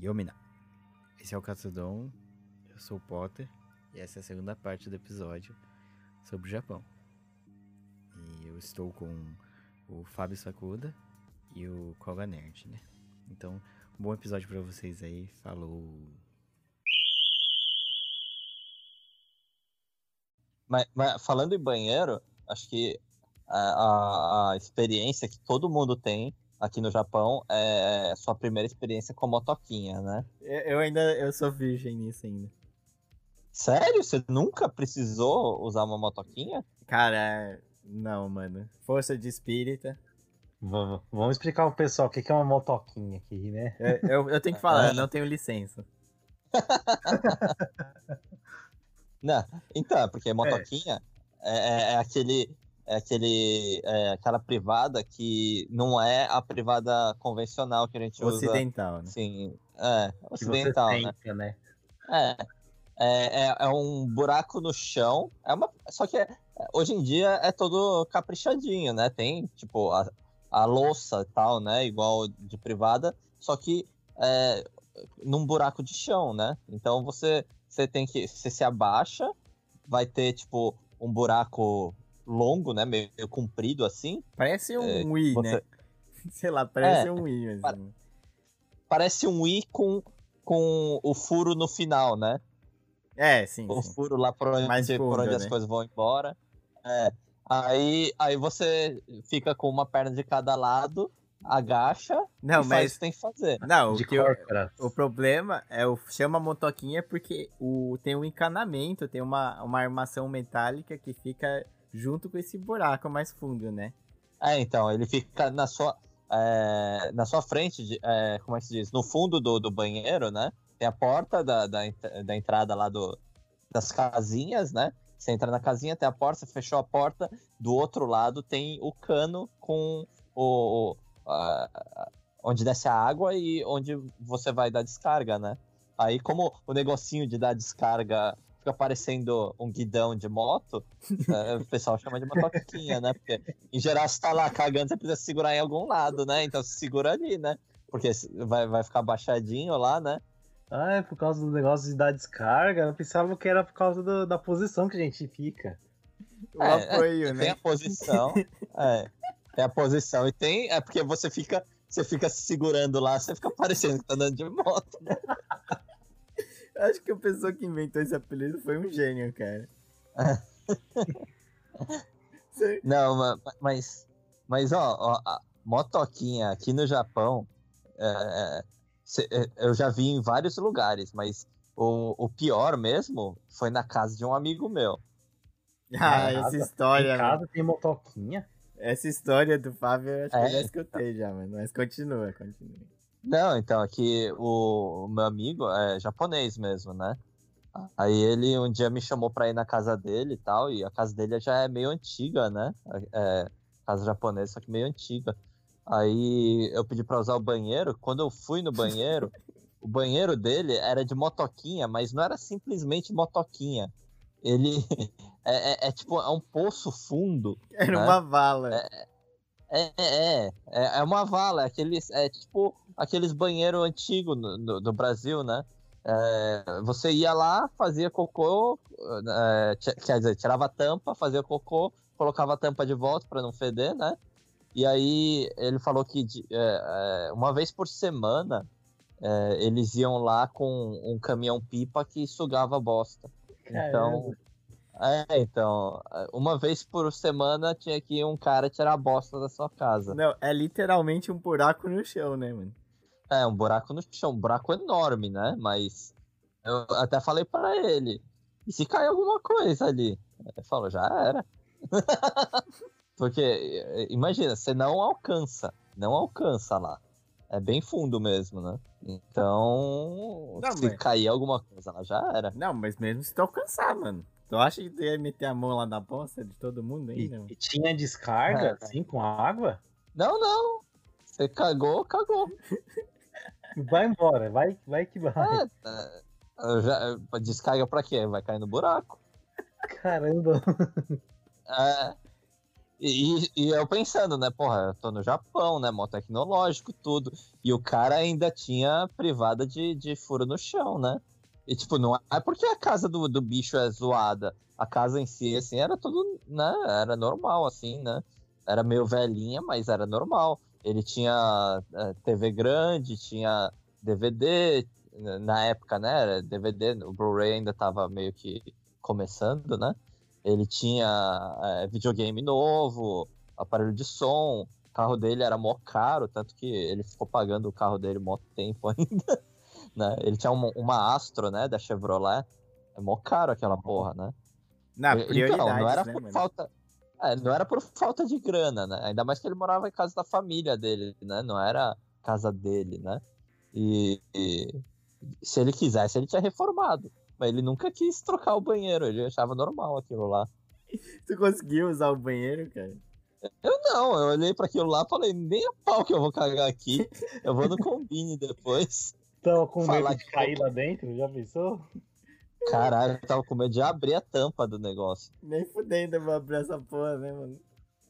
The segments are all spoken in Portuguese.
Yomina. Esse é o Katsudon, eu sou o Potter, e essa é a segunda parte do episódio sobre o Japão. E eu estou com o Fábio Sakuda e o Koga Nerd, né? Então, um bom episódio para vocês aí, falou! Mas, mas falando em banheiro, acho que a, a, a experiência que todo mundo tem aqui no Japão é sua primeira experiência com motoquinha, né? Eu ainda eu sou virgem nisso ainda. Sério? Você nunca precisou usar uma motoquinha? Cara, não, mano. Força de espírita. Vamos, vamos explicar pro pessoal o que é uma motoquinha aqui, né? Eu, eu, eu tenho que falar, eu não tenho licença. não, então, porque motoquinha é, é, é aquele é aquele é aquela privada que não é a privada convencional que a gente ocidental, usa. Né? Sim, é, ocidental, né? Tenta, né? É, é, é, é, um buraco no chão, é uma, só que é, hoje em dia é todo caprichadinho, né? Tem, tipo, a, a louça e tal, né? Igual de privada, só que é, num buraco de chão, né? Então você, você tem que, você se abaixa, vai ter, tipo, um buraco longo, né? Meio, meio comprido assim. Parece um é, Wii, você... né? Sei lá, parece é, um Wii. Assim. Parece um Wii com, com o furo no final, né? É, sim. O sim. furo lá por onde, por onde né? as coisas vão embora. É. Aí, aí você fica com uma perna de cada lado, agacha não, e mas... faz o que tem que fazer. Não, de o, que o, o problema é o chama motoquinha porque o, tem um encanamento, tem uma, uma armação metálica que fica junto com esse buraco mais fundo, né? É, então, ele fica na sua, é, na sua frente, de, é, como é que se diz? No fundo do, do banheiro, né? Tem a porta da, da, da entrada lá do, das casinhas, né? Você entra na casinha, tem a porta, você fechou a porta, do outro lado tem o cano com o, onde desce a água e onde você vai dar descarga, né? Aí, como o negocinho de dar descarga fica parecendo um guidão de moto, é, o pessoal chama de motoquinha, né? Porque em geral você tá lá cagando, você precisa segurar em algum lado, né? Então se segura ali, né? Porque vai, vai ficar baixadinho lá, né? Ah, é por causa do negócio de dar descarga? Eu pensava que era por causa do, da posição que a gente fica. O é, apoio, é, né? Tem a posição, é. Tem a posição e tem. É porque você fica. Você fica se segurando lá, você fica parecendo que tá andando de moto. Né? Acho que a pessoa que inventou esse apelido foi um gênio, cara. Não, mas. Mas, ó, ó, motoquinha aqui no Japão. É, é, eu já vi em vários lugares, mas o, o pior mesmo foi na casa de um amigo meu. Ah, essa história. Em casa tem motoquinha? Essa história do Fábio eu acho é, que eu já escutei já. Mas continua, continua. Não, então, aqui o, o meu amigo é japonês mesmo, né? Aí ele um dia me chamou pra ir na casa dele e tal, e a casa dele já é meio antiga, né? É, casa japonesa, só que meio antiga. Aí eu pedi pra usar o banheiro. Quando eu fui no banheiro, o banheiro dele era de motoquinha, mas não era simplesmente motoquinha. Ele é, é, é tipo, é um poço fundo. Era né? uma vala. É, é, é, é, é uma vala, é, aqueles, é tipo aqueles banheiros antigos do, Brasil, né? É, você ia lá, fazia cocô, é, quer dizer, tirava a tampa, fazia cocô, colocava a tampa de volta para não feder, né? E aí ele falou que é, é, uma vez por semana é, eles iam lá com um caminhão pipa que sugava bosta. Então, é, então, uma vez por semana tinha que um cara tirar a bosta da sua casa. Não, é literalmente um buraco no chão, né, mano? É, um buraco no chão, um buraco enorme, né? Mas eu até falei para ele, e se cair alguma coisa ali? Ele falou, já era. Porque, imagina, você não alcança, não alcança lá. É bem fundo mesmo, né? Então, não, se mas... cair alguma coisa lá, já era. Não, mas mesmo se tu alcançar, mano. Tu acha que tu ia meter a mão lá na bosta de todo mundo ainda? E, e tinha descarga, é. assim, com água? Não, não. Você cagou, cagou. Vai embora, vai, vai que vai. É, tá. já, descarga pra quê? Vai cair no buraco. Caramba. É. E, e eu pensando, né, porra, eu tô no Japão, né, mó tecnológico, tudo. E o cara ainda tinha privada de, de furo no chão, né? E, tipo, não é porque a casa do, do bicho é zoada. A casa em si, assim, era tudo, né, era normal, assim, né? Era meio velhinha, mas era normal. Ele tinha é, TV grande, tinha DVD, na época, né, DVD, o Blu-ray ainda tava meio que começando, né? Ele tinha é, videogame novo, aparelho de som, o carro dele era mó caro, tanto que ele ficou pagando o carro dele mó tempo ainda, né? Ele tinha uma, uma Astro, né, da Chevrolet, é mó caro aquela porra, né? Na então, não era né, por mano? falta... É, não era por falta de grana, né? Ainda mais que ele morava em casa da família dele, né? Não era casa dele, né? E, e se ele quisesse, ele tinha reformado. Mas ele nunca quis trocar o banheiro, ele achava normal aquilo lá. Tu conseguiu usar o banheiro, cara? Eu não, eu olhei pra aquilo lá e falei, nem a pau que eu vou cagar aqui. Eu vou no combine depois. Tava com Falar medo de que- cair lá dentro, já pensou? Caralho, eu tava com medo de abrir a tampa do negócio. Nem fudendo eu vou abrir essa porra, né, mano?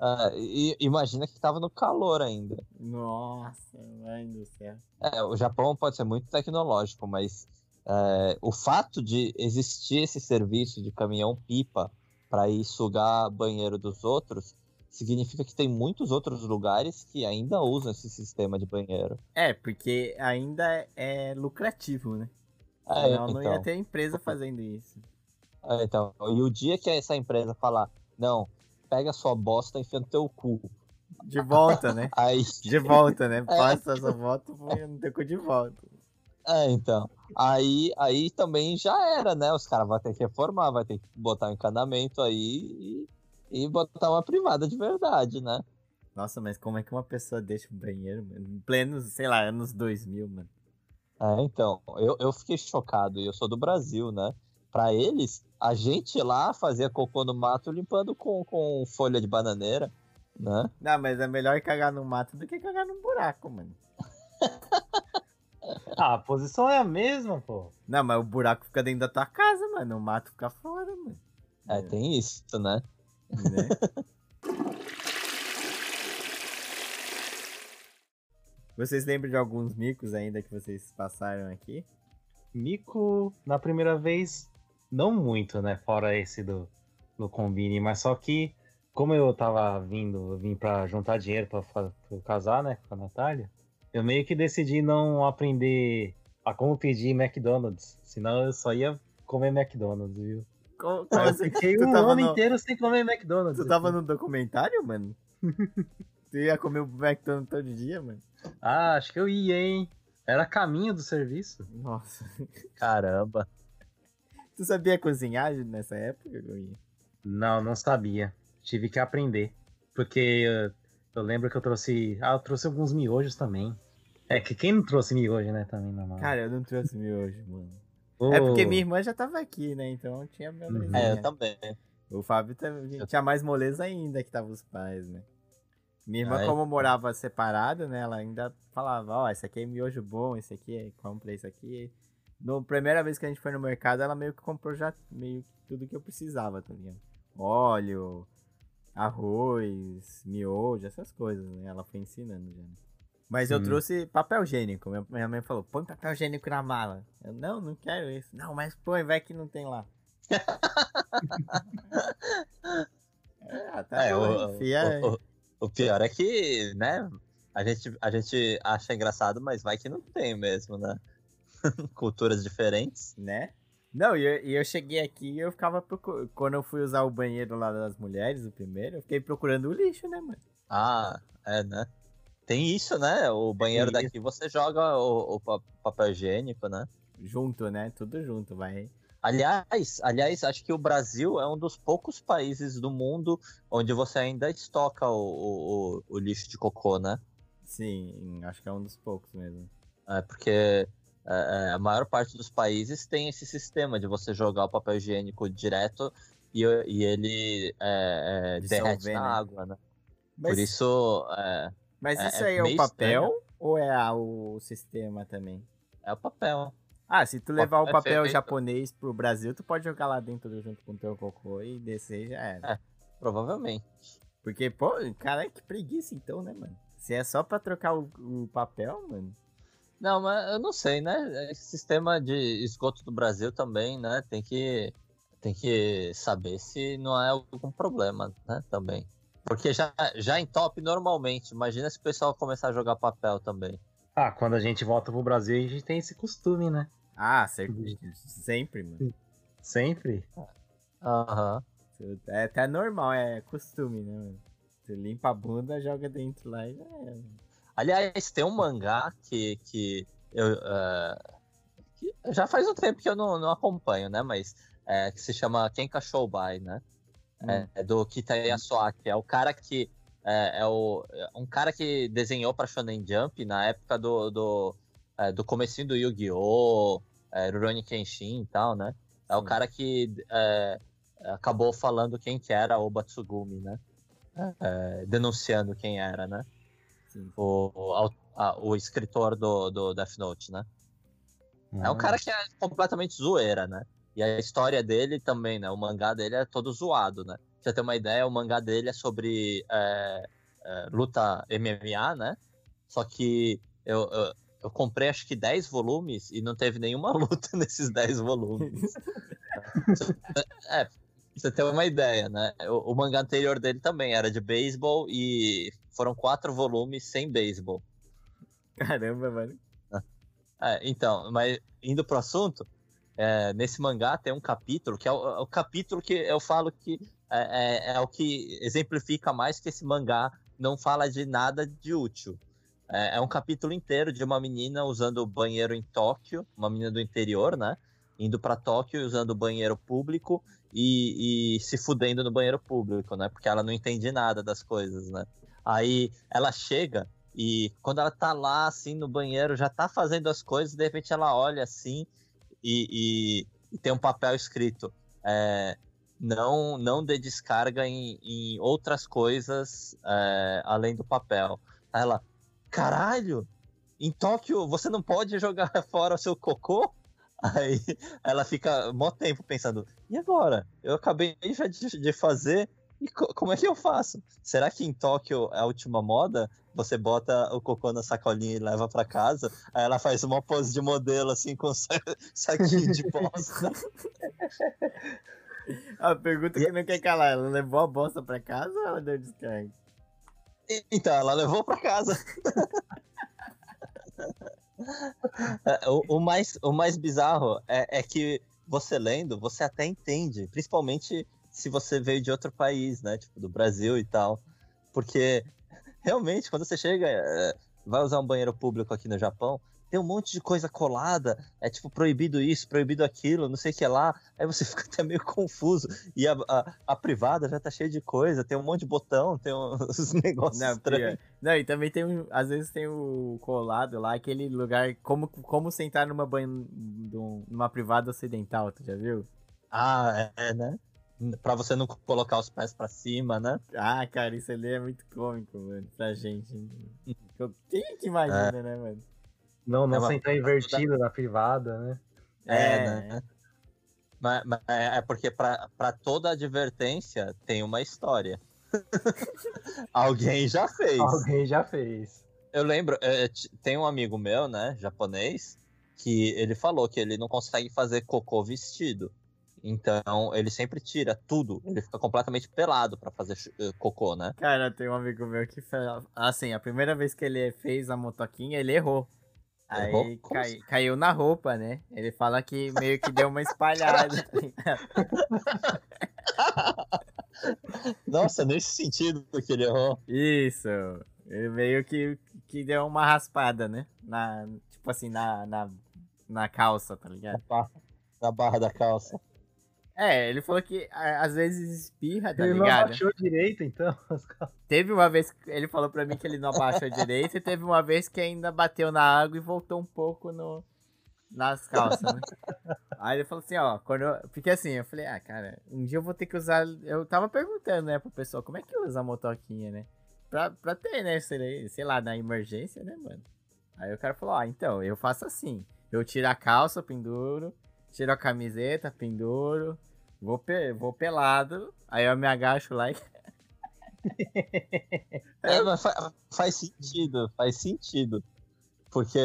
Ah, e imagina que tava no calor ainda. Nossa, mãe do céu. É, o Japão pode ser muito tecnológico, mas é, o fato de existir esse serviço de caminhão-pipa para ir sugar banheiro dos outros significa que tem muitos outros lugares que ainda usam esse sistema de banheiro. É, porque ainda é lucrativo, né? É, Senão não ia então. ter empresa fazendo isso. É, então, e o dia que essa empresa falar, não, pega sua bosta e enfia no teu cu. De volta, né? Aí, De volta, né? Passa essa volta no teu cu de volta. é, então. Aí, aí também já era, né? Os caras vão ter que reformar, vai ter que botar um encanamento aí e, e botar uma privada de verdade, né? Nossa, mas como é que uma pessoa deixa o banheiro, mano? Em plenos, sei lá, anos 2000, mano. É, então, eu, eu fiquei chocado, e eu sou do Brasil, né? Pra eles, a gente lá fazia cocô no mato limpando com, com folha de bananeira, né? Não, mas é melhor cagar no mato do que cagar num buraco, mano. Ah, a posição é a mesma, pô. Não, mas o buraco fica dentro da tua casa, mano. O mato fica fora, mano. É, tem isso, né? Né? Vocês lembram de alguns micos ainda que vocês passaram aqui? Mico, na primeira vez, não muito, né? Fora esse do, do Combine, mas só que, como eu tava vindo, eu vim pra juntar dinheiro pra, pra eu casar, né? Com a Natália, eu meio que decidi não aprender a como pedir McDonald's. Senão eu só ia comer McDonald's, viu? Como, como eu assim? fiquei um ano no- inteiro sem comer McDonald's. Tu tava no documentário, mano? tu ia comer o McDonald's todo dia, mano? Ah, acho que eu ia, hein? Era caminho do serviço. Nossa. Caramba. Tu sabia cozinhar nessa época, Goi? Não, não sabia. Tive que aprender. Porque eu, eu lembro que eu trouxe. Ah, eu trouxe alguns miojos também. É que quem não trouxe miojo, né? Também na mala. Cara, eu não trouxe miojo, mano. Ô, É porque minha irmã já tava aqui, né? Então tinha meu Uhum. É, é, eu também. O Fábio também tinha mais moleza ainda que tava os pais, né? Minha irmã, Ah, é? como morava separada, né? Ela ainda falava, ó, esse aqui é miojo bom, esse aqui é compra esse aqui. No primeira vez que a gente foi no mercado, ela meio que comprou já meio que tudo que eu precisava, tá ligado? Óleo, arroz, miojo, essas coisas, né? Ela foi ensinando já. né? Mas eu Hum. trouxe papel higiênico. Minha- Minha mãe falou, põe papel higiênico na mala. Eu, não, não quero isso. Não, mas põe, vai que não tem lá. é, tá É, bom, o, enfia- o, o- o pior é que, né? A gente, a gente acha engraçado, mas vai que não tem mesmo, né? Culturas diferentes. né? Não, e eu, e eu cheguei aqui e eu ficava procurando. Quando eu fui usar o banheiro lá das mulheres, o primeiro, eu fiquei procurando o lixo, né, mano? Ah, é, né? Tem isso, né? O banheiro Tem daqui você joga o, o pa- papel higiênico, né? Junto, né? Tudo junto, vai. Aliás, aliás, acho que o Brasil é um dos poucos países do mundo onde você ainda estoca o, o, o- lixo de cocô, né? Sim, acho que é um dos poucos mesmo. É porque é, é, a maior parte dos países tem esse sistema de você jogar o papel higiênico direto e, e ele é, é, Dissolver, derrete na né? água, né? Mas, Por isso é, mas é- isso é aí é o papel estranho. ou é o sistema também? é o papel. Ah, se tu levar o papel japonês pro Brasil, tu pode jogar lá dentro junto com o teu cocô e descer já era. É. Provavelmente. Porque, pô, cara, que preguiça então, né, mano? Se é só pra trocar o, o papel, mano. Não, mas eu não sei, né? Esse sistema de esgoto do Brasil também, né? Tem que, tem que saber se não é algum problema, né? Também. Porque já, já entope normalmente. Imagina se o pessoal começar a jogar papel também. Ah, quando a gente volta pro Brasil, a gente tem esse costume, né? Ah, sempre, sempre mano. Sempre? Aham. É até normal, é costume, né, mano? Você limpa a bunda, joga dentro lá e já é. Aliás, tem um mangá que, que eu. Uh, que já faz um tempo que eu não, não acompanho, né? Mas é, que se chama Kenka Shoubai, né? Hum. É, é do Kita Yasuaki. É o cara que. É, é o, é um cara que desenhou pra Shonen Jump na época do, do, é, do comecinho do Yu-Gi-Oh!, é, Rurouni Kenshin e tal, né? É o Sim. cara que é, acabou falando quem que era o Batsugumi, né? É, denunciando quem era, né? O, o, a- o escritor do, do Death Note, né? É um cara que é completamente zoeira, né? E a história dele também, né? O mangá dele é todo zoado, né? Pra você ter uma ideia, o mangá dele é sobre é, é, luta MMA, né? Só que eu, eu, eu comprei acho que 10 volumes e não teve nenhuma luta nesses 10 volumes. é, pra você ter uma ideia, né? O, o mangá anterior dele também era de beisebol e foram quatro volumes sem beisebol. Caramba, mano. É, então, mas indo pro assunto, é, nesse mangá tem um capítulo que é o, é o capítulo que eu falo que é, é- é o que exemplifica mais que esse mangá não fala de nada de útil. É, é um capítulo inteiro de uma menina usando o banheiro em Tóquio, uma menina do interior, né? Indo pra Tóquio usando o banheiro público e, e se fudendo no banheiro público, né? Porque ela não entende nada das coisas, né? Aí ela chega e quando ela tá lá, assim, no banheiro, já tá fazendo as coisas, de repente ela olha assim e, e- e tem um papel escrito: é, não, não dê descarga em, em outras coisas é, além do papel. Aí ela, caralho, em Tóquio você não pode jogar fora o seu cocô? Aí ela fica mó tempo pensando: e agora? Eu acabei já de, de fazer. E co- como é que eu faço? Será que em Tóquio é a última moda? Você bota o cocô na sacolinha e leva pra casa. Aí ela faz uma pose de modelo, assim, com sa- saquinho de bosta. A pergunta que não quer calar, ela levou a bosta pra casa ou ela deu descarga? E- Então, ela levou pra casa. É, o, o mais, o mais bizarro é, é que você lendo, você até entende. Principalmente se você veio de outro país, né? Tipo, do Brasil e tal. Porque, realmente, quando você chega, é, vai usar um banheiro público aqui no Japão, tem um monte de coisa colada. É tipo, proibido isso, proibido aquilo, não sei o que lá. Aí você fica até meio confuso. E a, a, a privada já tá cheia de coisa, tem um monte de botão, tem uns negócios Não, estranhos. pior. não, e também tem um, às vezes tem o colado lá, aquele lugar, como, como sentar numa banho, num- numa privada ocidental, tu já viu? Ah, é, né? Pra você não colocar os pés pra cima, né? Ah, cara, isso ali é muito cômico, mano, pra gente. Quem que imagina, né, mano? Não, não É uma- sentar invertido na privada, né? É, né? Mas, mas é porque pra, pra toda advertência tem uma história. Alguém já fez. Alguém já fez. Eu lembro, é, t- tem um amigo meu, né, japonês, que ele falou que ele não consegue fazer cocô vestido. Então, ele sempre tira tudo. Ele fica completamente pelado pra fazer eh, cocô, né? Cara, tem um amigo meu que fala, assim, a primeira vez que ele fez a motoquinha, ele errou. Aí cai- assim? caiu na roupa, né? Ele fala que meio que deu uma espalhada. tá? Nossa, nesse sentido que ele errou. Isso. Ele meio que, que deu uma raspada, né? Na, tipo assim, na, na, na calça, tá ligado? Na barra da calça. É, ele falou que às vezes espirra, tá ele não ligado? abaixou direito, então. Teve uma vez que ele falou pra mim que ele não abaixou direito e teve uma vez que ainda bateu na água e voltou um pouco no, nas calças, né? Aí ele falou assim, ó, quando eu, porque assim, eu falei, ah, cara, um dia eu vou ter que usar, eu tava perguntando, né, pro pessoal, como é que usa a motoquinha, né? Pra, pra ter, né, sei, sei lá, na emergência, né, mano? Aí o cara falou, ah, então, eu faço assim, eu tiro a calça, penduro, tiro a camiseta, penduro, vou, pe- vou pelado, aí eu me agacho lá e É, mas fa- faz sentido, faz sentido. Porque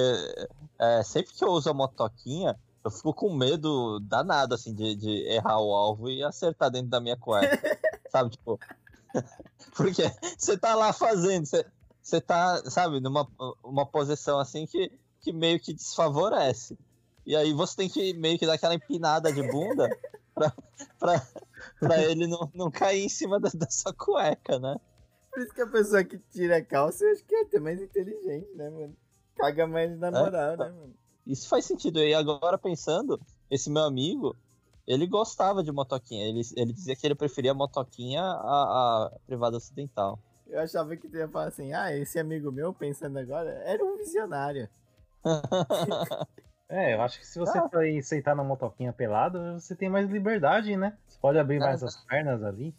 é, sempre que eu uso a motoquinha, eu fico com medo danado, assim, de, de errar o alvo e acertar dentro da minha cueca. sabe, tipo... Porque você tá lá fazendo, você, você tá, sabe, numa uma posição assim que, que meio que desfavorece. E aí você tem que meio que dar aquela empinada de bunda pra, pra, pra ele não, não cair em cima da, da sua cueca, né? Por isso que a pessoa que tira a calça, eu acho que é até mais inteligente, né, mano? Caga mais na moral, né, mano? Isso faz sentido. E agora pensando, esse meu amigo, ele gostava de motoquinha. Ele, ele dizia que ele preferia a motoquinha à, à privada ocidental. Eu achava que tu ia falar assim, ah, esse amigo meu, pensando agora, era um visionário. É, eu acho que se você for ir sentar na motoquinha pelado, você tem mais liberdade, né? Você pode abrir mais É. as pernas ali.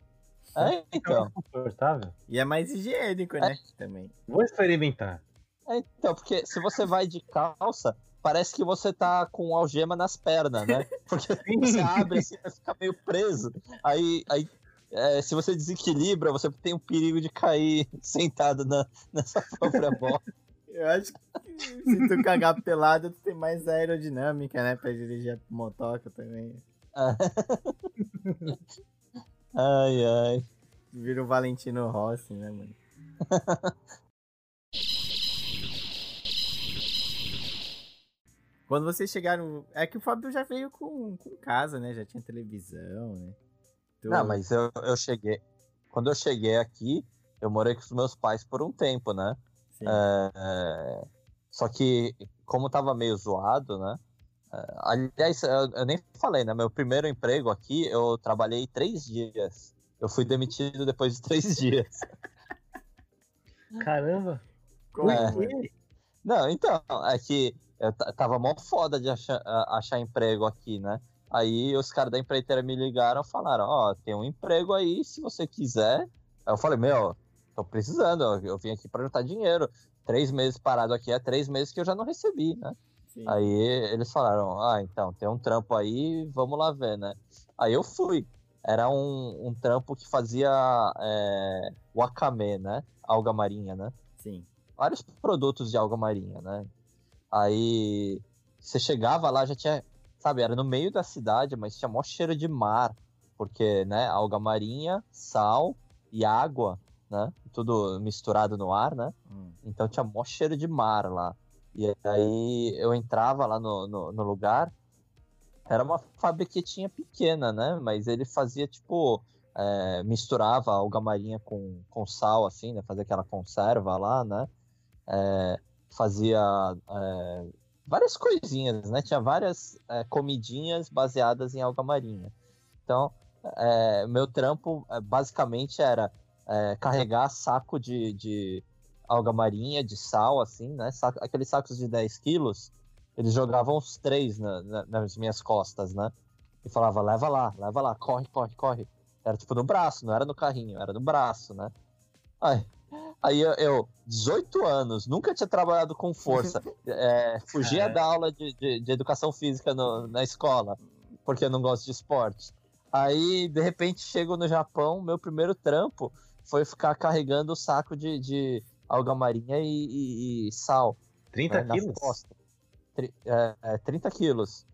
É, então. confortável. E é mais higiênico, né? Também. Vou experimentar. É, então, porque se você vai de calça, parece que você tá com algema nas pernas, né? Porque você abre assim, vai ficar meio preso. Aí, aí é, se você desequilibra, você tem o perigo de cair sentado na, sua própria bola. Eu acho que se tu cagar pelado, tu tem mais aerodinâmica, né? Pra dirigir a motoca também. Ai, ai. Vira o Valentino Rossi, né, mano? Quando vocês chegaram. É que o Fábio já veio com, com casa, né? Já tinha televisão, né? Tu- Não, mas eu, eu cheguei. Quando eu cheguei aqui, eu morei com os meus pais por um tempo, né? Sim. É, Só que, como tava meio zoado, né? É, Aliás, eu, nem falei, né? Meu primeiro emprego aqui, eu trabalhei três dias. Eu fui demitido depois de três dias. Caramba. Como é. foi? Não, então, é que eu ta- tava mó foda de achar, achar emprego aqui, né? Aí os caras da empreiteira me ligaram e falaram, ó, tem um emprego aí, se você quiser. Aí eu falei, meu, tô precisando, eu, eu vim aqui pra juntar dinheiro. Três meses parado aqui, é três meses que eu já não recebi, né? Sim. Aí eles falaram, ah, então, tem um trampo aí, vamos lá ver, né? Aí eu fui. Era um, um trampo que fazia é, wakame, né? Alga marinha, né? Sim. vários produtos de alga marinha, né? Aí você chegava lá, já tinha, sabe, era no meio da cidade, mas tinha mó cheiro de mar, porque, né, alga marinha, sal e água, né? Tudo misturado no ar, né? Hum. Então tinha mó cheiro de mar lá. E aí eu entrava lá no, no, no lugar, era uma fabriquetinha pequena, né? Mas ele fazia tipo. é, misturava alga marinha com, com sal, assim, né? Fazia aquela conserva lá, né? É, fazia é, várias coisinhas, né? Tinha várias é, comidinhas baseadas em alga marinha. Então, é, meu trampo é, basicamente era é, carregar saco de, de alga marinha, de sal, assim, né? Saco- aqueles sacos de 10 quilos, eles jogavam os três na- na- nas minhas costas, né? E falava, leva lá, leva lá, corre, corre, corre. Era tipo no braço, não era no carrinho, era no braço, né? Aí, aí eu, eu, 18 anos, nunca tinha trabalhado com força. é, fugia Caralho. da aula de, de, de educação física no- na escola, porque eu não gosto de esporte. Aí, de repente, chego no Japão, meu primeiro trampo foi ficar carregando o saco de, de alga marinha e, e- e sal 30 né, nas quilos? Tri- é, é, 30 quilos.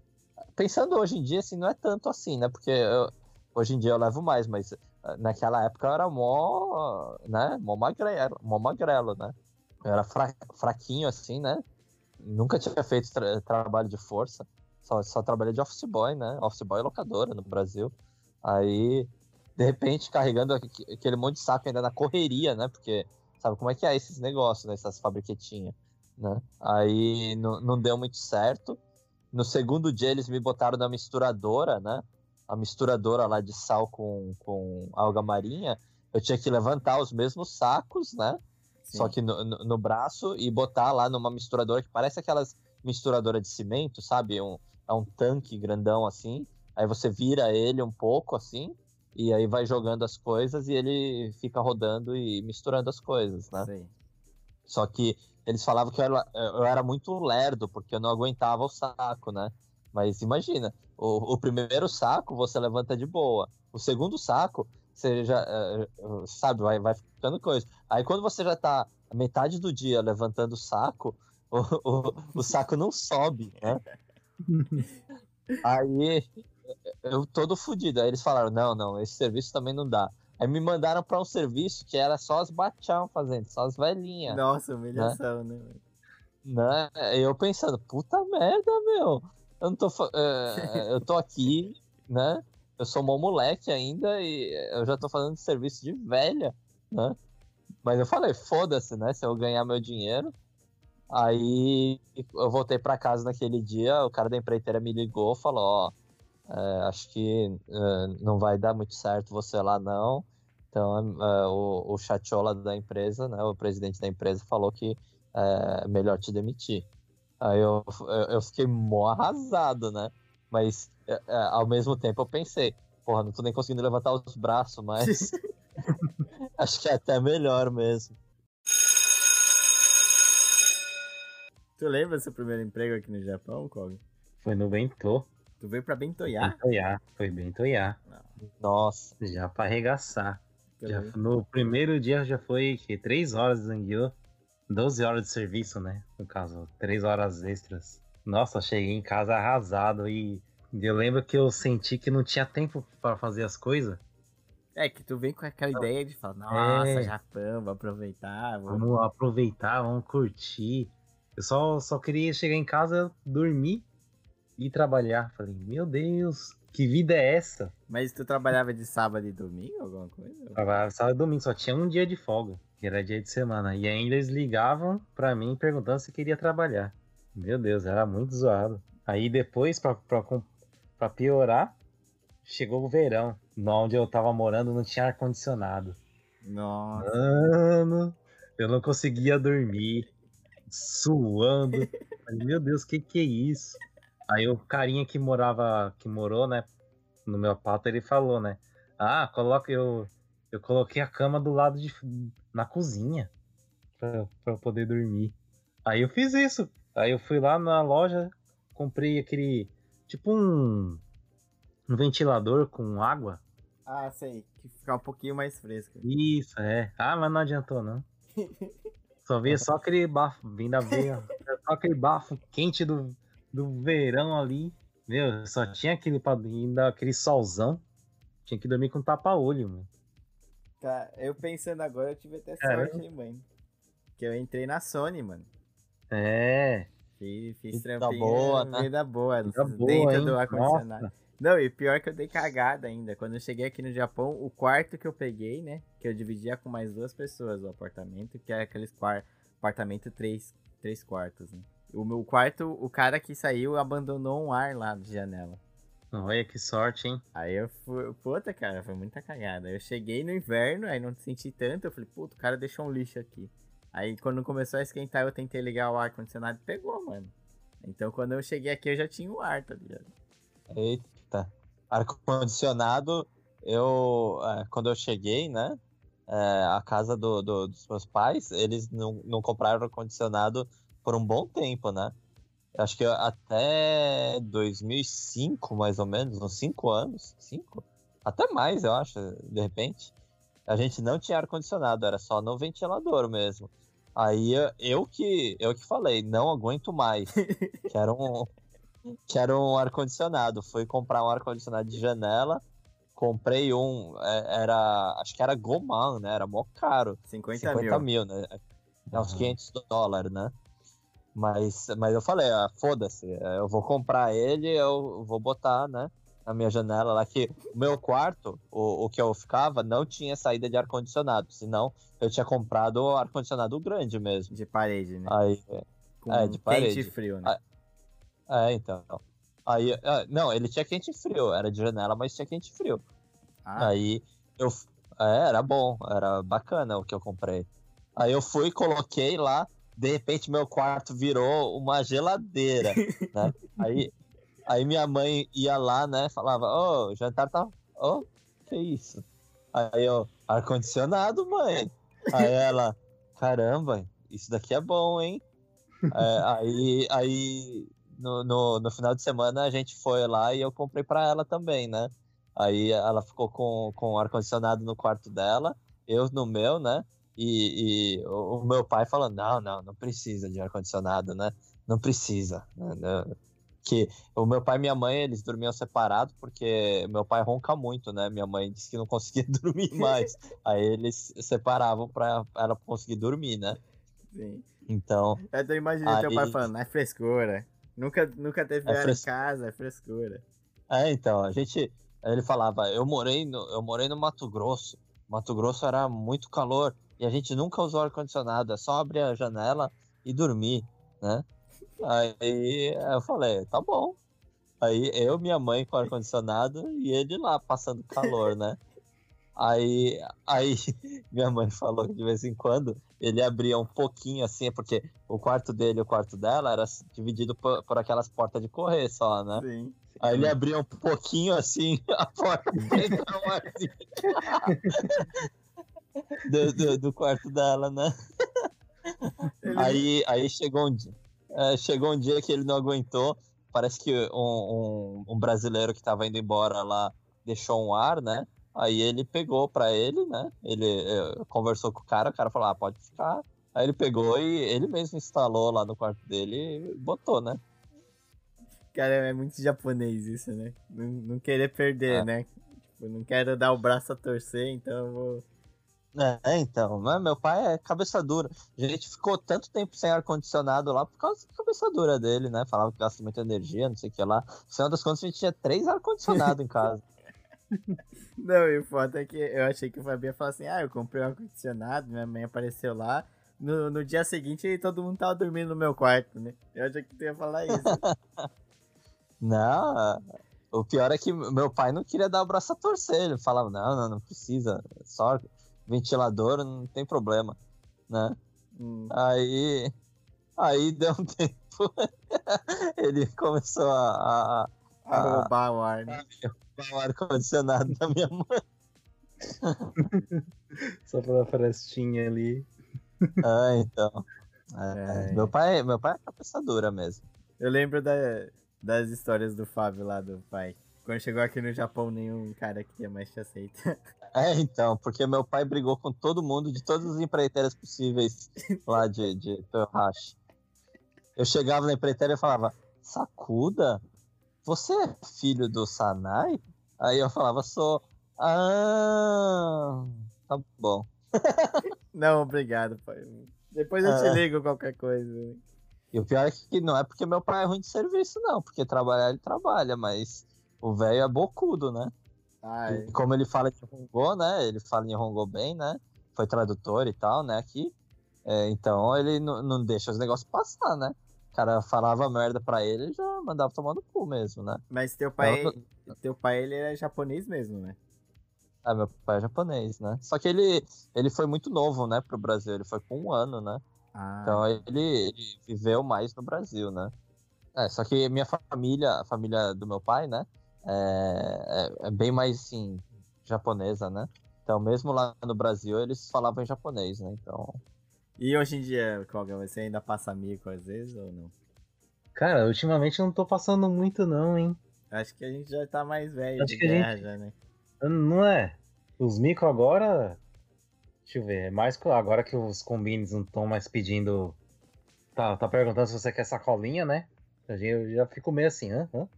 Pensando hoje em dia, assim, não é tanto assim, né? Porque eu- hoje em dia eu levo mais, mas eh, naquela época eu era mó, né? Mó magrelo, mó magrelo né? Eu era fra- fraquinho, assim, né? Nunca tinha feito tra- trabalho de força. Só, só trabalhei de office boy, né? Office boy e locadora no Brasil. Aí, de repente, carregando aqu- aquele monte de saco ainda na correria, né? Porque sabe como é que é esses negócios, né? Essas fabriquetinhas né? Aí não, não deu muito certo. No segundo dia eles me botaram na misturadora, né? A misturadora lá de sal com, com alga marinha. Eu tinha que levantar os mesmos sacos, né? Sim. Só que no, no, no braço e botar lá numa misturadora que parece aquelas misturadoras de cimento, sabe? Um, é um tanque grandão assim. Aí você vira ele um pouco assim. E aí vai jogando as coisas e ele fica rodando e misturando as coisas, né? Sei. Só que eles falavam que eu era, eu era muito lerdo, porque eu não aguentava o saco, né? Mas imagina, o, o primeiro saco você levanta de boa. O segundo saco, você já, é, sabe, vai, vai ficando coisa. Aí quando você já tá metade do dia levantando o saco, o, o, o saco não sobe, né? Aí eu todo fodido. Aí eles falaram: não, não, esse serviço também não dá. Aí me mandaram para um serviço que era só as bachão fazendo, só as velhinhas. Nossa, humilhação, né? né? né? Eu pensando, puta merda, meu. Eu não tô. É, eu tô aqui, né? Eu sou um moleque ainda e eu já tô fazendo serviço de velha, né? Mas eu falei, foda-se, né? Se eu ganhar meu dinheiro. Aí eu voltei para casa naquele dia, o cara da empreiteira me ligou, falou, ó, é, acho que é, não vai dar muito certo você lá não. Então é, o, o chatiola da empresa, né, o presidente da empresa falou que é melhor te demitir. Aí eu, eu fiquei mó arrasado, né? Mas é, é, ao mesmo tempo eu pensei, porra, não tô nem conseguindo levantar os braços, mas acho que é até melhor mesmo. Tu lembra do seu primeiro emprego aqui no Japão, Kog? Foi no Bentô. Tu veio pra Bentoiá? Bentoiá, foi Bentoiá. Nossa. Já pra arregaçar. Já, no primeiro dia já foi que 3 horas de Zanguiô, 12 horas de serviço, né? No caso, 3 horas extras. Nossa, cheguei em casa arrasado e eu lembro que eu senti que não tinha tempo para fazer as coisas. É, que tu vem com aquela ideia de falar, nossa, é, Japão, vou aproveitar. Vou... Vamos aproveitar, vamos curtir. Eu só, só queria chegar em casa, dormir e trabalhar. Falei, meu Deus, que vida é essa? Mas tu trabalhava de sábado e domingo, alguma coisa? Trabalhava sábado e domingo, só tinha um dia de folga, que era dia de semana. E ainda eles ligavam pra mim perguntando se queria trabalhar. Meu Deus, era muito zoado. Aí depois, pra, pra, pra piorar, chegou o verão. Onde eu tava morando não tinha ar-condicionado. Nossa. Mano, eu não conseguia dormir suando. Meu Deus, que que é isso? Aí o carinha que morava, que morou, né, no meu pato, ele falou, né? Ah, coloca eu eu coloquei a cama do lado de na cozinha pra, pra poder dormir. Aí eu fiz isso. Aí eu fui lá na loja, comprei aquele tipo um um ventilador com água. Ah, sei, que fica um pouquinho mais fresco. Isso, é. Ah, mas não adiantou não. Só veio só aquele bafo, vindo a ver, só aquele bafo quente do, do verão ali. Meu, só tinha aquele ainda aquele solzão. Tinha que dormir com tapa-olho, mano. Cara, eu pensando agora, eu tive até sorte, hein, mano. Que eu entrei na Sony, mano. É. Fiz, fiz trampinho. Boa, né? Vida boa, vida dentro boa, do ar-condicionado. Não, e pior que eu dei cagada ainda. Quando eu cheguei aqui no Japão, o quarto que eu peguei, né? Que eu dividia com mais duas pessoas o apartamento, que é aqueles quartos. Apartamento três, três quartos, né? O meu quarto, o cara que saiu abandonou um ar lá de janela. Olha que sorte, hein? Aí eu fui. Puta, cara, foi muita cagada. Eu cheguei no inverno, aí não senti tanto. Eu falei, puta, o cara deixou um lixo aqui. Aí quando começou a esquentar, eu tentei ligar o ar-condicionado e pegou, mano. Então quando eu cheguei aqui, eu já tinha o ar, tá ligado? Eita ar-condicionado, eu, é, quando eu cheguei, né, é, a casa do, do, dos meus pais, eles não, não compraram ar-condicionado por um bom tempo, né? Acho que até 2005, mais ou menos, uns 5 anos, 5? Até mais, eu acho, de repente. A gente não tinha ar-condicionado, era só no ventilador mesmo. Aí eu, eu, que eu que falei, não aguento mais. Quero um, que era um ar-condicionado. Fui comprar um ar-condicionado de janela. Comprei um, é, era. Acho que era Goman, né? Era mó caro. 50, 50 mil. mil né? É uns 500 dólares, né? Mas, mas eu falei, ah, foda-se, eu vou comprar ele, eu vou botar, né? Na minha janela lá, que o meu quarto, o, o que eu ficava, não tinha saída de ar-condicionado. Senão eu tinha comprado ar-condicionado grande mesmo. De parede, né? Aí, Com é, de parede. Quente frio, né? É, então. Aí, ah, não, ele tinha quente e frio, era de janela, mas tinha quente e frio. Ah. Aí eu. É, era bom, era bacana o que eu comprei. Aí eu fui, coloquei lá, de repente meu quarto virou uma geladeira, né? Aí, aí minha mãe ia lá, né, falava, ô, oh, o jantar tá. Ô, oh, que isso? Aí eu, ar-condicionado, mãe. Aí ela, caramba, isso daqui é bom, hein? É, aí, aí no, no, no, final de semana a gente foi lá e eu comprei para ela também, né? Aí ela ficou com, com ar-condicionado no quarto dela, eu no meu, né? E, e o, meu pai falando, não, não, não precisa de ar-condicionado, né? Não precisa. né. Que o meu pai e minha mãe, eles dormiam separados porque meu pai ronca muito, né? Minha mãe disse que não conseguia dormir mais. Aí eles separavam pra ela conseguir dormir, né? Sim. Então, Eu tô imaginando teu pai Aí- falando, é frescura. Nunca, nunca teve É fres- em casa, é frescura. É, então, a gente. Ele falava, eu morei no, eu morei no Mato Grosso. Mato Grosso era muito calor e a gente nunca usou ar-condicionado, é só abrir a janela e dormir, né? Aí eu falei, tá bom. Aí eu, minha mãe com ar-condicionado e ele lá passando calor, né? Aí, aí minha mãe falou que de vez em quando ele abria um pouquinho assim, porque o quarto dele e o quarto dela era dividido por, por aquelas portas de correr só, né? Sim. Aí ele abria um pouquinho assim a porta um arzinho. Do, do, do quarto dela, né? Ele- Aí, aí chegou um dia. é, chegou um dia que ele não aguentou. Parece que um, um, um brasileiro que tava indo embora lá deixou um ar, né? Aí ele pegou pra ele, né? Ele eh, conversou com o cara, o cara falou, ah, pode ficar. Aí ele pegou e ele mesmo instalou lá no quarto dele e botou, né? Cara, é muito japonês isso, né? Não, não querer perder, É. né? Tipo, não quero dar o braço a torcer, então eu vou. É, então, mas meu pai é cabeça dura. A gente ficou tanto tempo sem ar-condicionado lá por causa da cabeça dura dele, né? Falava que gasta muita energia, não sei o que lá. No final das contas, a gente tinha três ar-condicionado em casa. Não, e o foda é que eu achei que o Fabinho ia falar assim: ah, eu comprei um ar-condicionado, minha mãe apareceu lá. No, no dia seguinte todo mundo tava dormindo no meu quarto, né? Eu achei que tu ia falar isso. Não, o pior é que meu pai não queria dar o braço a torcer. Ele falava, não, não, não precisa. Só ventilador, não tem problema, né? Hum, Aí, aí deu um tempo, ele começou a, a, a Ah. roubar o ar, né? a, o ar-condicionado da minha mãe. Só pela frestinha ali. Ah, então. É, É. Meu, pai, meu pai é cabeça dura mesmo. Eu lembro da, das histórias do Fábio lá do pai. Quando chegou aqui no Japão, nenhum cara queria mais te aceita. É, então, porque meu pai brigou com todo mundo de todas as empreiteiras possíveis lá de, de Toyohashi. Eu chegava na empreiteira e falava, Sakuda, você é filho do Sanai? Aí eu falava, sou. Ah, tá bom. Não, obrigado, pai. Depois eu te Ah. ligo qualquer coisa. E o pior é que não é porque meu pai é ruim de serviço, não, porque trabalhar ele trabalha, mas o velho é bocudo, né? Ai, E como ele fala de Hongo, né? Ele fala em Hongo bem, né? Foi tradutor e tal, né? Aqui. É, então ele não, deixa os negócios passar, né? O cara falava merda pra ele e já mandava tomar no cu mesmo, né? mas teu pai, Eu- teu pai, ele é japonês mesmo, né? Ah, meu pai é japonês, né? Só que ele, ele foi muito novo, né, pro Brasil. Ele foi com um ano, né? Ah, Então ele, ele viveu mais no Brasil, né? É, só que minha família, a família do meu pai, né? É, é, é bem mais, assim, japonesa, né? Então mesmo lá no Brasil eles falavam em japonês, né? Então... E hoje em dia, Koga, você ainda passa mico às vezes ou não? Cara, ultimamente eu não tô passando muito não, hein? Acho que a gente já tá mais velho Acho de que a guerra gente- já, né? Não é? Os mico agora. Deixa eu ver. É mais que agora que os combines não estão mais pedindo. Tá, tá perguntando se você quer sacolinha, né? Eu já- Eu já fico meio assim, hã? hã?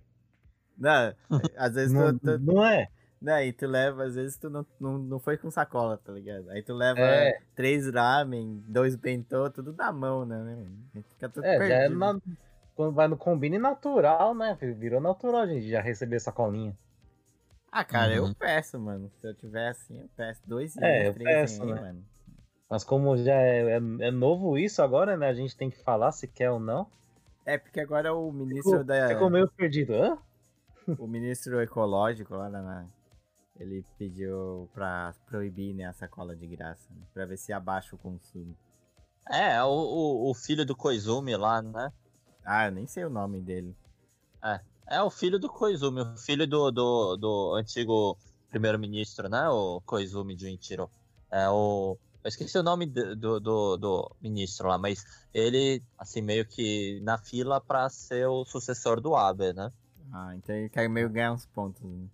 Não, às vezes Não, tu, tu, não é? não, e tu leva, às vezes tu não, não, não foi com sacola, tá ligado? Aí tu leva É. três ramen, dois bentô, tudo na mão, né? né, Fica tudo É, já é perdido. na- quando vai no combine natural, né? Virou natural a gente já receber sacolinha. Ah, cara, Uhum. eu peço, mano. Se eu tiver assim, eu peço. Dois É, dias, eu três peço, aí, né? mano. Mas como já é, é- é novo isso agora, né? A gente tem que falar se quer ou não. É, porque agora o ministro Ficou, da. ficou meio perdido. Hã? O ministro ecológico lá na. Ele pediu pra proibir né, a sacola de graça, né? Pra ver se abaixa o consumo. É, o, o, filho do Koizumi lá, né? Ah, eu nem sei o nome dele. É o filho do Koizumi, o filho do, do, do antigo primeiro-ministro, né? O Koizumi Junichiro. É o. Eu esqueci o nome do, do, do, do ministro lá, mas ele, assim, meio que na fila pra ser o sucessor do Abe, né? Ah, então ele quer meio ganhar uns pontos. Né?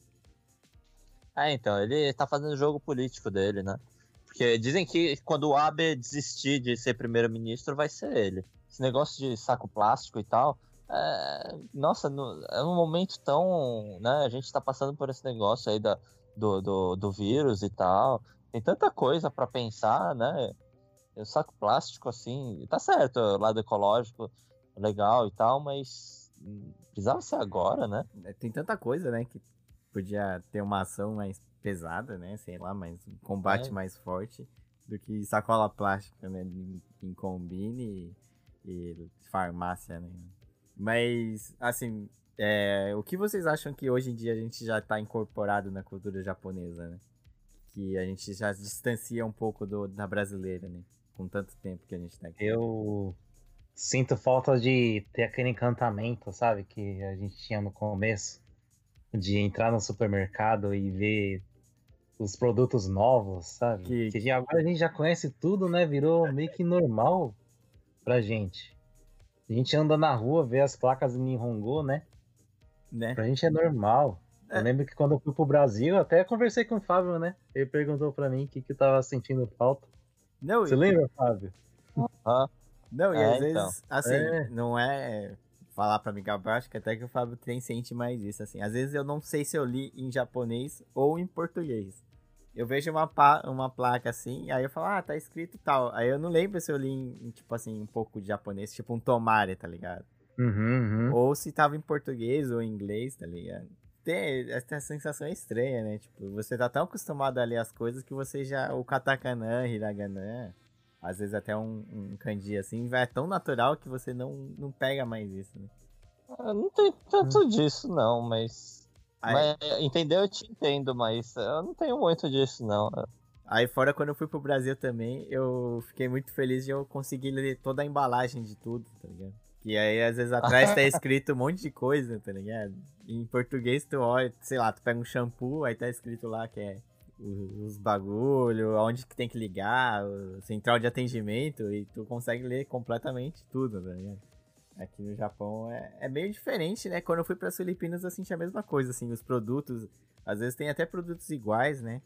Ah, então, ele tá fazendo o jogo político dele, né? Porque dizem que quando o Abe desistir de ser primeiro-ministro, vai ser ele. Esse negócio de saco plástico e tal, é... nossa, no... é um momento tão. Né? A gente tá passando por esse negócio aí da... do, do, do vírus e tal. Tem tanta coisa para pensar, né? O saco plástico, assim, tá certo, o lado ecológico, legal e tal, mas precisava ser agora, né? Tem tanta coisa, né, que podia ter uma ação mais pesada, né? Sei lá, mais um combate é. mais forte do que sacola plástica, né? Em, em combine e, e, farmácia, né? Mas, assim, é, o que vocês acham que hoje em dia a gente já está incorporado na cultura japonesa, né? Que a gente já distancia um pouco do, da brasileira, né? Com tanto tempo que a gente tá aqui. Eu sinto falta de ter aquele encantamento, sabe? Que a gente tinha no começo de entrar no supermercado e ver os produtos novos, sabe? Que... que agora a gente já conhece tudo, né? Virou meio que normal pra gente. A gente anda na rua, vê as placas em Nihongo, né? né? Pra gente é normal. É. Eu lembro que quando eu fui pro Brasil, até conversei com o Fábio, né? Ele perguntou pra mim o que, que eu tava sentindo falta. Não, Você eu... lembra, Fábio? Ah. Não, e é, às então. vezes, assim, é. não é falar pra me gabar, acho que até que o Fábio tem sente mais isso, assim. Às vezes eu não sei se eu li em japonês ou em português. Eu vejo uma, uma placa assim, aí eu falo, ah, tá escrito tal. Aí eu não lembro se eu li em, tipo assim, um pouco de japonês, tipo um tomare, tá ligado? Uhum, uhum. Ou se tava em português ou em inglês, tá ligado? Tem, essa sensação é estranha, né? Tipo, você tá tão acostumado a ler as coisas que você já. O katakana, hiragana, às vezes até um, um kanji assim, vai é tão natural que você não, não pega mais isso, né? Ah, não tem tanto hum. disso, não, mas. Aí... mas. Entendeu? Eu te entendo, mas eu não tenho muito disso, não. Aí fora quando eu fui pro Brasil também, eu fiquei muito feliz de eu conseguir ler toda a embalagem de tudo, tá ligado? Que aí às vezes atrás tá escrito um monte de coisa, tá ligado? Em português tu olha, sei lá, tu pega um shampoo, aí tá escrito lá que é os bagulho, aonde que tem que ligar, central de atendimento, e tu consegue ler completamente tudo, ligado? Aqui no Japão é, é meio diferente, né? Quando eu fui para as Filipinas eu senti a mesma coisa, assim, os produtos, às vezes tem até produtos iguais, né?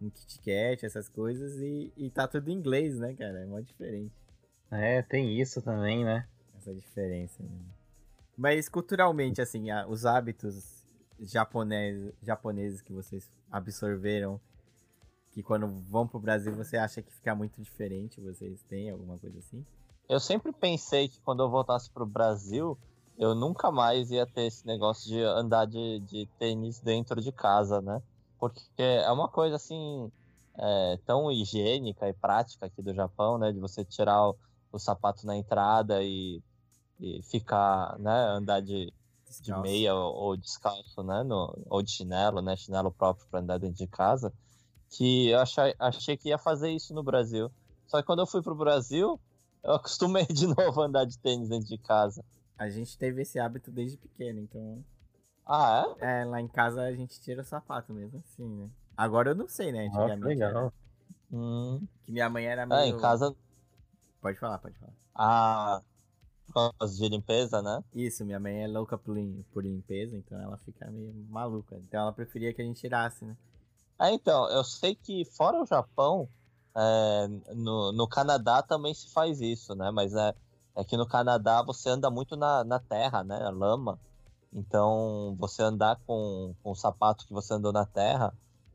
Um Kit Kat, essas coisas, e, e tá tudo em inglês, né, cara? É muito diferente. É, tem isso também, né? Essa diferença, né? Mas culturalmente, assim, os hábitos japonês, japoneses que vocês absorveram que quando vão pro Brasil você acha que fica muito diferente? Vocês têm alguma coisa assim? Eu sempre pensei que quando eu voltasse pro Brasil, eu nunca mais ia ter esse negócio de andar de, de tênis dentro de casa, né? Porque é uma coisa assim é, tão higiênica e prática aqui do Japão, né? De você tirar o, o sapato na entrada e, e ficar, né? Andar de, de meia ou, ou, descalço, né? No, ou de chinelo, né? Chinelo próprio para andar dentro de casa. Que eu achei, achei que ia fazer isso no Brasil. Só que quando eu fui pro Brasil, eu acostumei de novo a andar de tênis dentro de casa. A gente teve esse hábito desde pequeno, então. Ah, é? É, lá em casa a gente tira o sapato mesmo, assim, né? Agora eu não sei, né? Ah, Antigamente. Ah, legal. Era... Hum. Que minha mãe era meio. É, em casa. Pode falar, pode falar. Ah, de limpeza, né? Isso, minha mãe é louca por, lim por limpeza, então ela fica meio maluca. Então ela preferia que a gente tirasse, né? É, então, eu sei que fora o Japão, é, no, no Canadá também se faz isso, né? Mas é, é que no Canadá você anda muito na, na terra, né? Lama. Então, você andar com, com o sapato que você andou na terra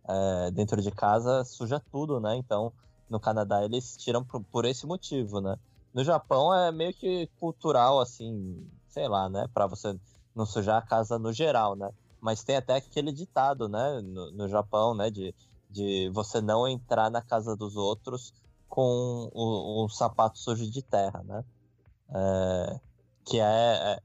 é, dentro de casa suja tudo, né? Então, no Canadá eles tiram por, por esse motivo, né? No Japão é meio que cultural, assim, sei lá, né? Pra você não sujar a casa no geral, né? Mas tem até aquele ditado, né? No, no Japão, né? De, de você não entrar na casa dos outros com o, o sapato sujo de terra, né? É, que é, é,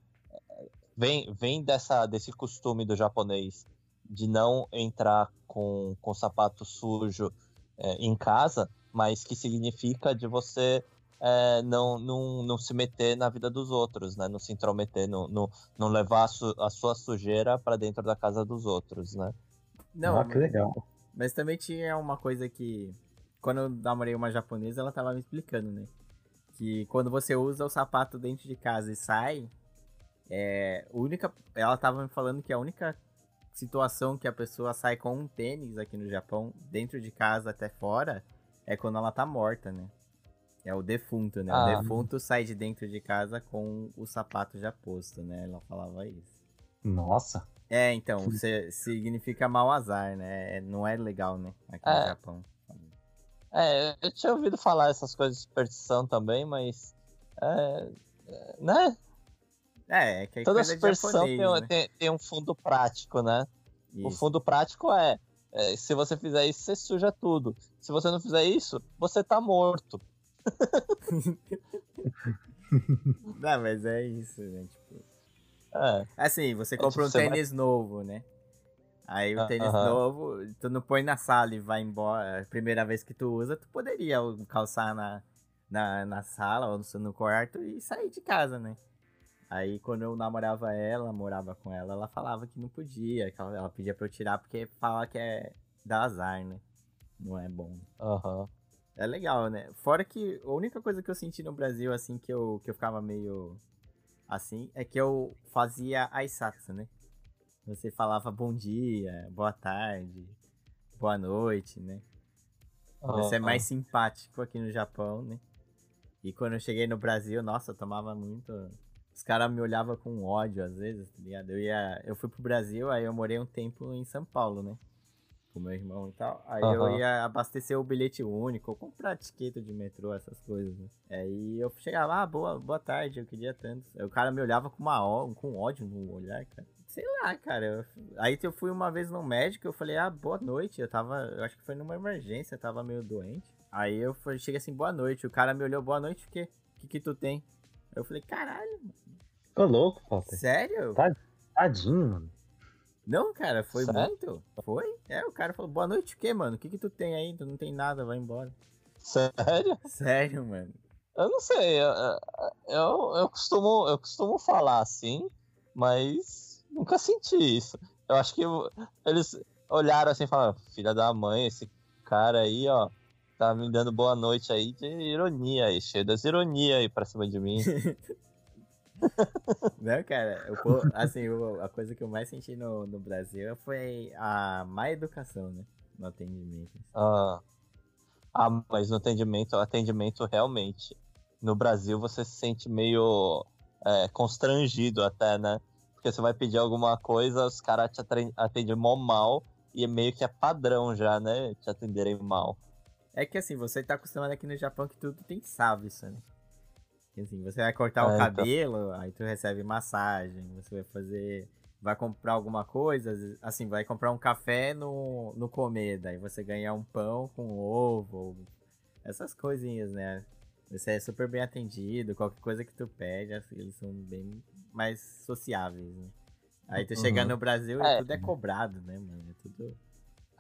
vem, vem dessa, desse costume do japonês de não entrar com, com sapato sujo é, em casa, mas que significa de você é, não, não, não se meter na vida dos outros, né? Não se intrometer, não, não, não levar a, su, a sua sujeira para dentro da casa dos outros, né? Não, ah, que legal. Mas também tinha uma coisa que, quando eu namorei uma japonesa, ela tava me explicando, né? Que quando você usa o sapato dentro de casa e sai, é, única, ela tava me falando que a única situação que a pessoa sai com um tênis aqui no Japão, dentro de casa até fora, é quando ela tá morta, né? É o defunto, né? Ah. O defunto sai de dentro de casa com o sapato já posto, né? Ela falava isso. Nossa. É, então, significa mau azar, né? É- Não é legal, né? Aqui no É. Japão. É, eu tinha ouvido falar essas coisas de superstição também, mas. É, é, né? É, é que Toda superstição japonês, tem, um- né? tem- tem um fundo prático, né? O Isso. fundo prático é, é, se você fizer isso, você suja tudo. Se você não fizer isso, você tá morto. Não, mas é isso, né? Tipo, É. Assim, você É, compra tipo, um você vai- tênis novo, né? Aí o Ah, tênis aham. novo, tu não põe na sala e vai embora. A primeira vez que tu usa, tu poderia calçar na, na, na sala ou no, no quarto e sair de casa, né? Aí quando eu namorava ela, morava com ela, ela falava que não podia, que ela, ela pedia pra eu tirar porque fala que é dá azar, né? Não é bom. Aham. É legal, né? Fora que a única coisa que eu senti no Brasil, assim, que eu, que eu ficava meio assim, é que eu fazia aisatsu, né? Você falava bom dia, boa tarde, boa noite, né? Você é aham. mais simpático aqui no Japão, né? E quando eu cheguei no Brasil, nossa, eu tomava muito. Os caras me olhavam com ódio às vezes, tá ligado? Eu ia. Eu fui pro Brasil, aí eu morei um tempo em São Paulo, né? Com meu irmão e tal. Aí eu Aham. ia abastecer o bilhete único, ou comprar etiqueta de metrô, essas coisas, né? Aí eu chegava, ah, boa, boa tarde, eu queria tanto. Aí o cara me olhava com, uma, ó- com ódio no olhar, cara. Sei lá, cara. eu- Aí eu fui uma vez no médico, eu falei, ah, boa noite. Eu tava, eu acho que foi numa emergência, eu tava meio doente. Aí eu falei, cheguei assim, boa noite. O cara me olhou, boa noite, o quê? O que que tu tem? Eu falei, caralho, mano, Tô louco, Potter. sério? Tadinho, mano. Não, cara, foi Sério? muito. Foi? É, o cara falou, boa noite, o quê, mano? O que que tu tem aí? Tu não tem nada, vai embora. Sério? Sério, mano. Eu não sei. Eu, eu, eu, costumo, eu costumo falar assim, mas nunca senti isso. Eu acho que eu- eles olharam assim e falaram: Filha da mãe, esse cara aí, ó, tá me dando boa noite aí de ironia aí, cheio das ironias aí pra cima de mim. Não, cara, eu, assim, o- a coisa que eu mais senti no, no Brasil foi a má educação, né? No atendimento. Ah, ah, mas no atendimento, atendimento realmente. No Brasil você se sente meio é, constrangido até, né? Porque você vai pedir alguma coisa, os caras te atendem mó mal e é meio que é padrão já, né? Te atenderem mal. É que assim, você tá acostumado aqui no Japão que tudo tem sábio, né? Assim, você vai cortar o É, então. cabelo, aí tu recebe massagem, você vai fazer. Vai comprar alguma coisa, assim, vai comprar um café no, no comer, daí você ganha um pão com ovo, essas coisinhas, né? Você é super bem atendido, qualquer coisa que tu pede, assim, eles são bem mais sociáveis, né? Aí tu chega Uhum. no Brasil e É. tudo é cobrado, né, mano? É tudo.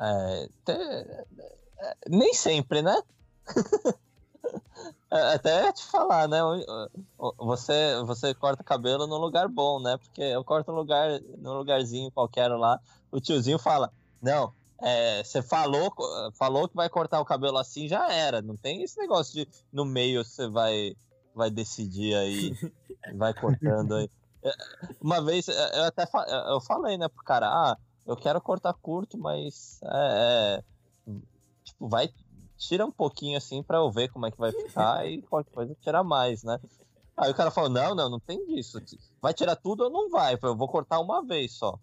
É, te- é, nem sempre, né? É, Até te falar, né? Você, você corta cabelo num lugar bom, né? Porque eu corto num lugar, num lugarzinho qualquer lá. O tiozinho fala: Não, é, você falou, falou que vai cortar o cabelo assim, já era. Não tem esse negócio de no meio você vai, vai decidir aí, vai cortando aí. É, Uma vez é, eu até eu falei, né, pro cara, ah, eu quero cortar curto, mas é, é, tipo, vai tira um pouquinho assim pra eu ver como é que vai ficar e qualquer coisa tira mais, né? Aí o cara falou: "Não, não, não tem disso. Vai tirar tudo ou não vai? Eu vou cortar uma vez só".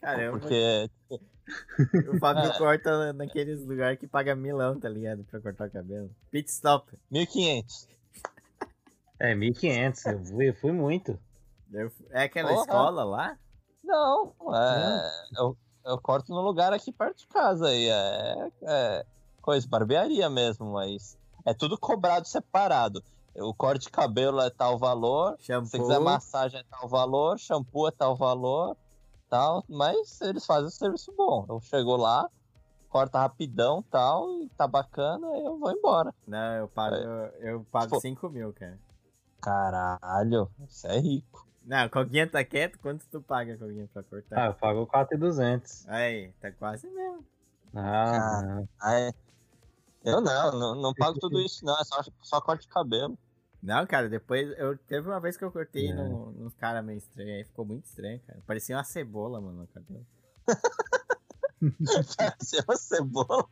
Caramba, Porque O Fábio É. corta naqueles lugares que paga milão, tá ligado? Pra cortar o cabelo. Pit stop. 1500. É, 1500. Eu fui, eu fui muito. Eu- É aquela Porra. escola lá? Não, é, eu, eu corto no lugar aqui perto de casa aí, é, é coisa barbearia mesmo, mas é tudo cobrado separado. O corte de cabelo é tal valor, Shampoo. Se você quiser massagem é tal valor, shampoo é tal valor, tal, mas eles fazem um serviço bom. Eu chego lá, corta rapidão tal, e tá bacana, eu vou embora. Não, eu pago, eu pago Pô. 5 mil, cara. Caralho, você é rico. Não, Coguinha tá quieto, quanto tu paga, Coguinha, pra Ah, cortar? eu pago 4,200. Aí, tá quase mesmo. Ah. Ah, é. Eu não, não, não pago tudo isso não, é só, só corte de cabelo. Não, cara, depois eu teve uma vez que eu cortei É. no, nos caras meio estranhos, aí ficou muito estranho, cara. Parecia uma cebola, mano, no cabelo. Parece uma cebola.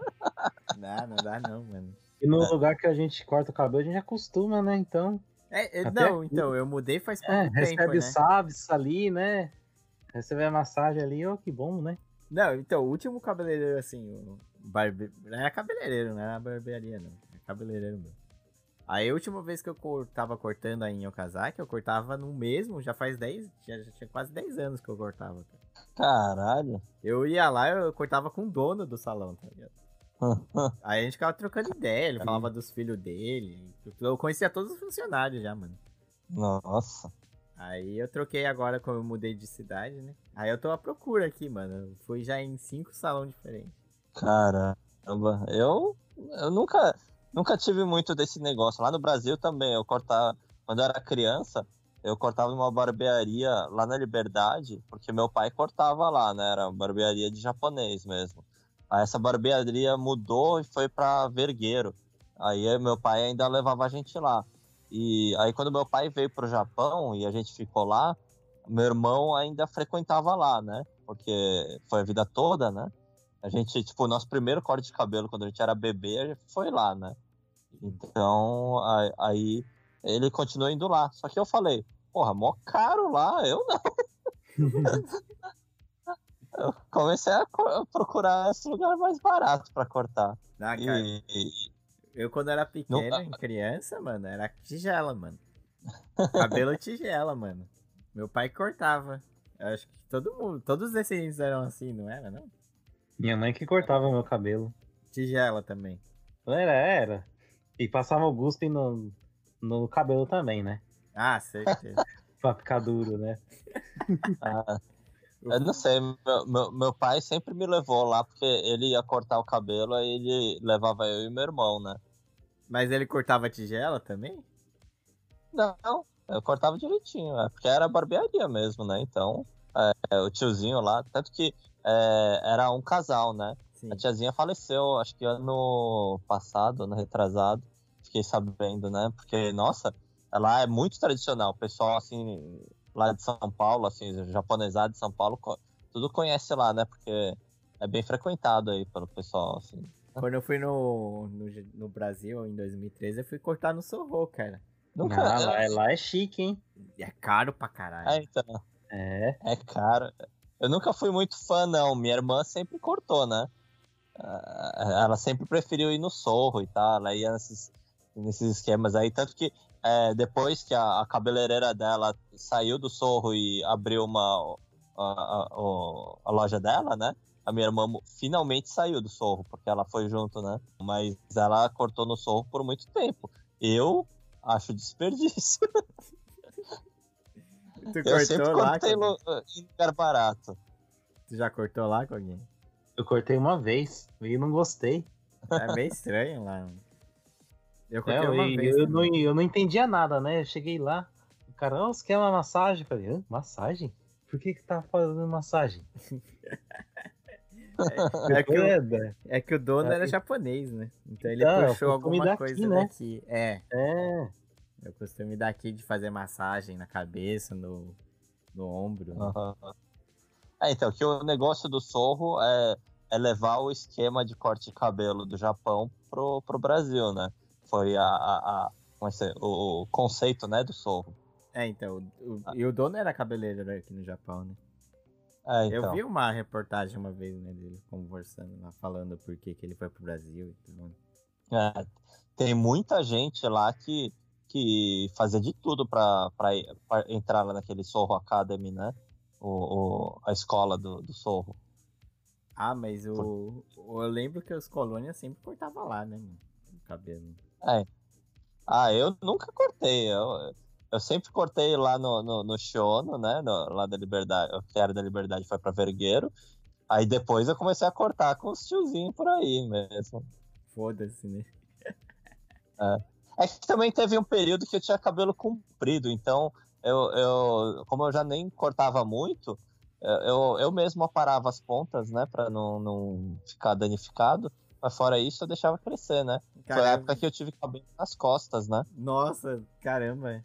Não, não dá não, mano. E no lugar que a gente corta o cabelo, a gente acostuma, né? Então. É, é, não, aqui. então, eu mudei faz pouco É, tempo, recebe né? o sábios ali, né? Recebe a massagem ali, ó, que bom, né? Não, então, o último cabeleireiro, assim, o barbe... não era cabeleireiro, não era barbearia, não. Era cabeleireiro mesmo. Aí a última vez que eu cor- tava cortando aí em Okazaki, eu cortava no mesmo, já faz 10, já, já tinha quase 10 anos que eu cortava. cara. Caralho. Eu ia lá, eu cortava com o dono do salão, tá ligado? Aí a gente ficava trocando ideia, ele falava dos filhos dele. Eu conhecia todos os funcionários já, mano. Nossa. Aí eu troquei agora quando eu mudei de cidade, né? Aí eu tô à procura aqui, mano. Eu fui já em cinco salões diferentes. Caramba. Eu, eu nunca, nunca tive muito desse negócio. Lá no Brasil também, eu cortava. Quando eu era criança, eu cortava numa barbearia lá na Liberdade, porque meu pai cortava lá, né? Era barbearia de japonês mesmo. Aí essa barbearia mudou e foi pra Vergueiro. Aí meu pai ainda levava a gente lá. E aí quando meu pai veio pro Japão e a gente ficou lá, meu irmão ainda frequentava lá, né? Porque foi a vida toda, né? A gente, tipo, o nosso primeiro corte de cabelo quando a gente era bebê foi lá, né? Então, aí ele continuou indo lá. Só que eu falei, porra, mó caro lá, eu não. eu comecei a procurar esse lugar mais barato pra cortar. Ah, cara, E, eu quando era pequeno, Não- criança, mano, era tigela, mano. Cabelo tigela, mano. Meu pai cortava. Eu acho que todo mundo, todos os descendentes eram assim, não era, não? Minha mãe que cortava meu cabelo. Tigela também. Era, era. E passava o guspe no, no cabelo também, né? Ah, certeza. Pra ficar duro, né? ah, eu não sei, meu, meu, meu pai sempre me levou lá porque ele ia cortar o cabelo, aí ele levava eu e meu irmão, né? Mas ele cortava tigela também? Não, eu cortava direitinho, é, porque era barbearia mesmo, né? Então, é, o tiozinho lá, tanto que é, era um casal, né? Sim. A tiazinha faleceu, acho que ano passado, ano retrasado, fiquei sabendo, né? Porque, nossa, ela é muito tradicional, o pessoal, assim, lá de São Paulo, assim, japonesado de São Paulo, tudo conhece lá, né? Porque é bem frequentado aí pelo pessoal, assim. Quando eu fui no, no, no Brasil em 2013, eu fui cortar no Sorro, cara. Nunca. Ah, lá, lá é chique, hein? E é caro pra caralho. É, então. É. É caro. Eu nunca fui muito fã, não. Minha irmã sempre cortou, né? Ah, Ela sempre preferiu ir no Sorro e tal. Ela ia nesses, nesses esquemas aí. Tanto que é, depois que a, a cabeleireira dela saiu do Sorro e abriu uma, a, a- a loja dela, né? A minha irmã finalmente saiu do Sorro, porque ela foi junto, né? Mas ela cortou no Sorro por muito tempo. Eu acho desperdício. Tu Eu cortou lá? lu- em lugar barato. Tu já cortou lá com alguém? Eu cortei uma vez e não gostei. É meio estranho lá. Eu É, cortei eu, uma vez. eu, não, eu não entendia nada, né? Eu cheguei lá, o cara, "Ô, você quer uma massagem? Eu falei, Hã? massagem? Por que que tá fazendo massagem? É que, o, É, né? é que o dono É, era japonês, né? Então ele Então, é o puxou alguma coisa né? daqui. É, é, o costume daqui de fazer massagem na cabeça, no, no ombro. né? Aham. É, então, que o negócio do Sorro é, é levar o esquema de corte de cabelo do Japão pro, pro Brasil, né? Foi a, a, a- é o, o conceito, né, do Sorro. É, então. o- o- e o dono era cabeleireiro aqui no Japão, né? É, Eu então. vi uma reportagem uma vez, né, dele conversando lá, falando por que, que ele foi pro Brasil e tudo. É, tem muita gente lá que, que fazia de tudo pra entrar lá naquele Sorro Academy, né? O, o- a escola do, do Sorro. Ah, mas o- eu lembro que os colônias sempre cortavam lá, né, mano? O cabelo. Ah, eu nunca cortei. Eu, eu sempre cortei lá no, no, no Shono, né? no- lá da Liberdade. O que era da Liberdade foi pra Vergueiro. Aí depois eu comecei a cortar com os tiozinhos por aí mesmo. Foda-se, né? É que também teve um período que eu tinha cabelo comprido, então eu, eu como eu já nem cortava muito, eu, eu mesmo aparava as pontas, né? Pra não, não ficar danificado. Mas fora isso, eu deixava crescer, né? Foi a Caramba. época que eu tive cabelo nas costas, né? Nossa, caramba.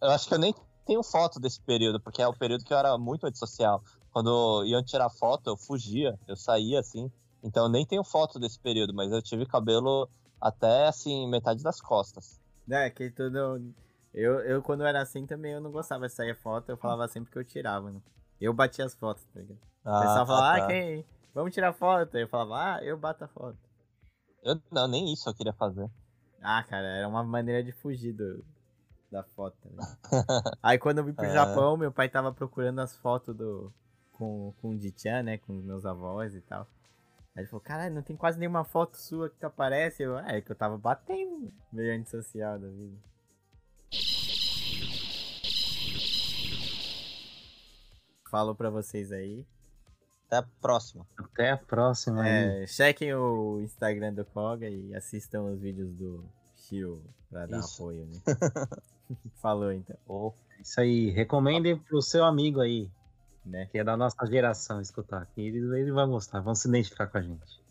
Eu acho que eu nem tenho foto desse período, porque é o período que eu era muito antissocial. Quando iam tirar foto, eu fugia, eu saía assim. Então eu nem tenho foto desse período, mas eu tive cabelo até assim, metade das costas. É, que tudo. Eu, eu, quando era assim também, eu não gostava de sair foto, eu falava sempre que eu tirava, né? Eu batia as fotos, tá ligado? O pessoal falava, tá. ah, quem? Vamos tirar foto. Eu falava, ah, eu bato a foto. Eu, não, nem isso eu queria fazer. Ah, cara, era uma maneira de fugir do, da foto. Né? Aí quando eu vim pro É. Japão, meu pai tava procurando as fotos do. Com, com o Dichan, né? Com meus avós e tal. Aí ele falou, caralho, não tem quase nenhuma foto sua que tu aparece. Eu, ah, é que eu tava batendo meio antissocial da vida. Falou pra vocês aí. Até a próxima. Até a próxima aí. É, chequem o Instagram do Koga e assistam os vídeos do Shio pra dar Isso. apoio, né? Falou então, Ô, Isso aí. Recomendem pro seu amigo aí, né? que é da nossa geração, escutar. Que ele, ele vai gostar, vão se identificar com a gente.